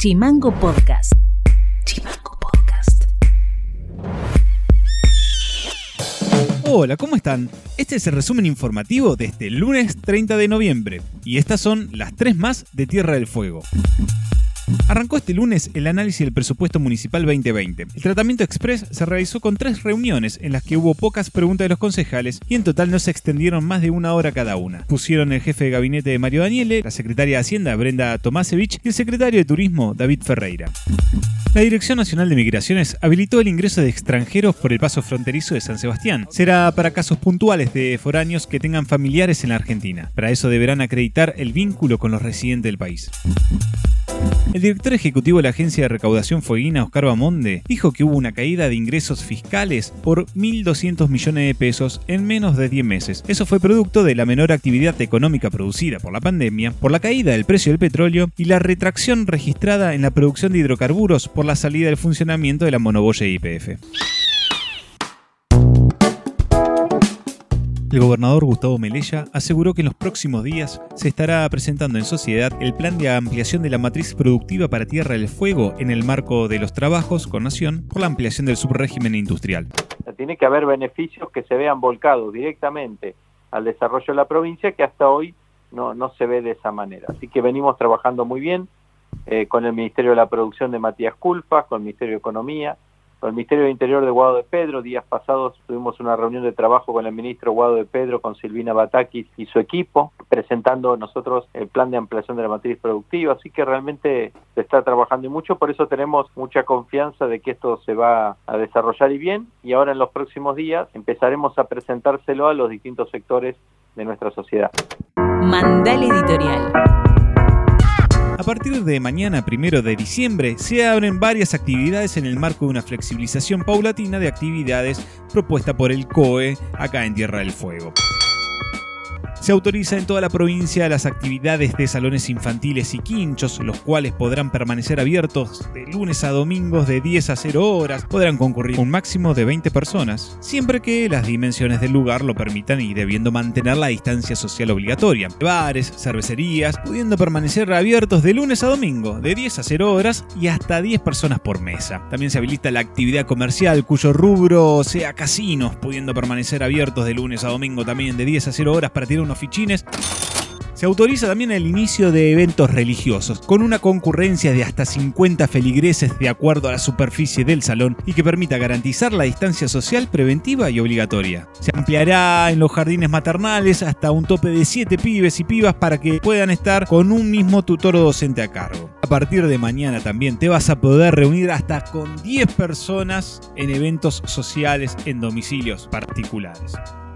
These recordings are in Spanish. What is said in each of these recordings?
Chimango Podcast. Chimango Podcast. Hola, ¿cómo están? Este es el resumen informativo de este lunes 30 de noviembre y estas son las tres más de Tierra del Fuego. Arrancó este lunes el análisis del presupuesto municipal 2020. El tratamiento express se realizó con tres reuniones en las que hubo pocas preguntas de los concejales y en total no se extendieron más de una hora cada una. Pusieron el jefe de gabinete de Mario Daniele, la secretaria de Hacienda Brenda Tomasevich y el secretario de Turismo David Ferreira. La Dirección Nacional de Migraciones habilitó el ingreso de extranjeros por el paso fronterizo de San Sebastián. Será para casos puntuales de foráneos que tengan familiares en la Argentina. Para eso deberán acreditar el vínculo con los residentes del país. El director ejecutivo de la agencia de recaudación fueguina, Oscar Bamonde, dijo que hubo una caída de ingresos fiscales por 1.200 millones de pesos en menos de 10 meses. Eso fue producto de la menor actividad económica producida por la pandemia, por la caída del precio del petróleo y la retracción registrada en la producción de hidrocarburos por la salida del funcionamiento de la monoboya IPF. El gobernador Gustavo Melella aseguró que en los próximos días se estará presentando en sociedad el plan de ampliación de la matriz productiva para Tierra del Fuego en el marco de los trabajos con Nación por la ampliación del subrégimen industrial. Tiene que haber beneficios que se vean volcados directamente al desarrollo de la provincia que hasta hoy no, no se ve de esa manera. Así que venimos trabajando muy bien eh, con el Ministerio de la Producción de Matías Culpa, con el Ministerio de Economía, con el Ministerio de Interior de Guado de Pedro. Días pasados tuvimos una reunión de trabajo con el ministro Guado de Pedro, con Silvina Batakis y su equipo, presentando nosotros el plan de ampliación de la matriz productiva. Así que realmente se está trabajando y mucho, por eso tenemos mucha confianza de que esto se va a desarrollar y bien. Y ahora en los próximos días empezaremos a presentárselo a los distintos sectores de nuestra sociedad. Mandal Editorial. A partir de mañana, primero de diciembre, se abren varias actividades en el marco de una flexibilización paulatina de actividades propuesta por el COE acá en Tierra del Fuego. Se autoriza en toda la provincia las actividades de salones infantiles y quinchos, los cuales podrán permanecer abiertos de lunes a domingos de 10 a 0 horas. Podrán concurrir un máximo de 20 personas, siempre que las dimensiones del lugar lo permitan y debiendo mantener la distancia social obligatoria. Bares, cervecerías, pudiendo permanecer abiertos de lunes a domingo de 10 a 0 horas y hasta 10 personas por mesa. También se habilita la actividad comercial cuyo rubro sea casinos, pudiendo permanecer abiertos de lunes a domingo también de 10 a 0 horas para tirar fichines. Se autoriza también el inicio de eventos religiosos, con una concurrencia de hasta 50 feligreses de acuerdo a la superficie del salón y que permita garantizar la distancia social preventiva y obligatoria. Se ampliará en los jardines maternales hasta un tope de 7 pibes y pibas para que puedan estar con un mismo tutor o docente a cargo. A partir de mañana también te vas a poder reunir hasta con 10 personas en eventos sociales en domicilios particulares.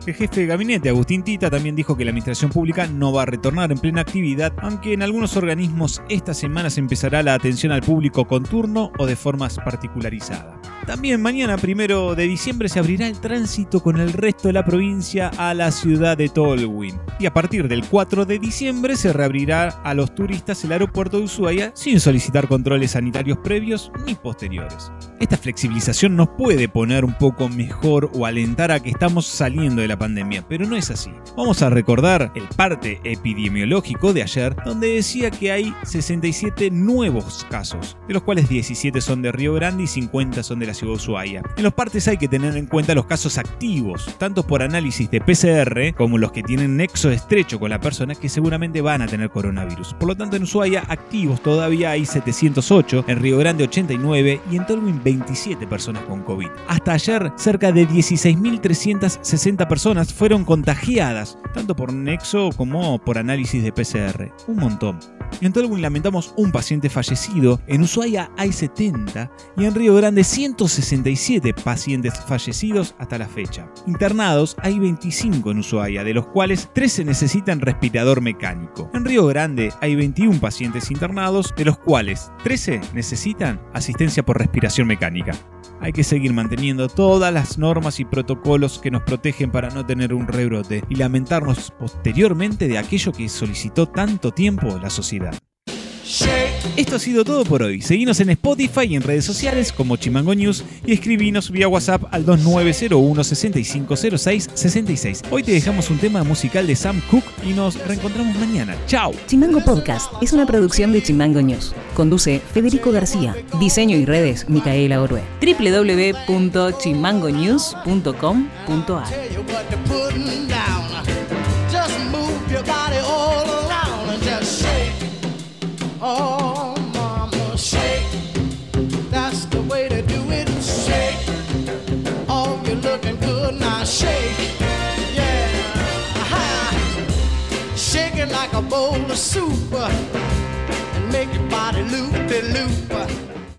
El jefe de gabinete, Agustín Tita, también dijo que la administración pública no va a retornar en plena actividad, aunque en algunos organismos esta semana se empezará la atención al público con turno o de formas particularizadas. También mañana, primero de diciembre, se abrirá el tránsito con el resto de la provincia a la ciudad de Tolwyn. Y a partir del 4 de diciembre se reabrirá a los turistas el aeropuerto de Ushuaia sin solicitar controles sanitarios previos ni posteriores. Esta flexibilización nos puede poner un poco mejor o alentar a que estamos saliendo de la pandemia, pero no es así. Vamos a recordar el parte epidemiológico de ayer, donde decía que hay 67 nuevos casos, de los cuales 17 son de Río Grande y 50 son de la Ushuaia. En los partes hay que tener en cuenta los casos activos, tanto por análisis de PCR como los que tienen nexo estrecho con la persona que seguramente van a tener coronavirus. Por lo tanto, en Ushuaia activos todavía hay 708, en Río Grande 89 y en Tolwyn 27 personas con COVID. Hasta ayer, cerca de 16.360 personas fueron contagiadas, tanto por nexo como por análisis de PCR. Un montón. En Tolwyn lamentamos un paciente fallecido, en Ushuaia hay 70 y en Río Grande 167 pacientes fallecidos hasta la fecha. Internados hay 25 en Ushuaia, de los cuales 13 necesitan respirador mecánico. En Río Grande hay 21 pacientes internados, de los cuales 13 necesitan asistencia por respiración mecánica. Hay que seguir manteniendo todas las normas y protocolos que nos protegen para no tener un rebrote y lamentarnos posteriormente de aquello que solicitó tanto tiempo la sociedad. Esto ha sido todo por hoy. Seguinos en Spotify y en redes sociales como Chimango News y escribinos vía WhatsApp al 2901 6506 66. Hoy te dejamos un tema musical de Sam Cooke y nos reencontramos mañana. ¡Chao! Chimango Podcast es una producción de Chimango News. Conduce Federico García. Diseño y redes Micaela Orue. www.chimangonews.com.ar Shake. Yeah. Aha. Shake it like a bowl of soup and make your body loop de loop.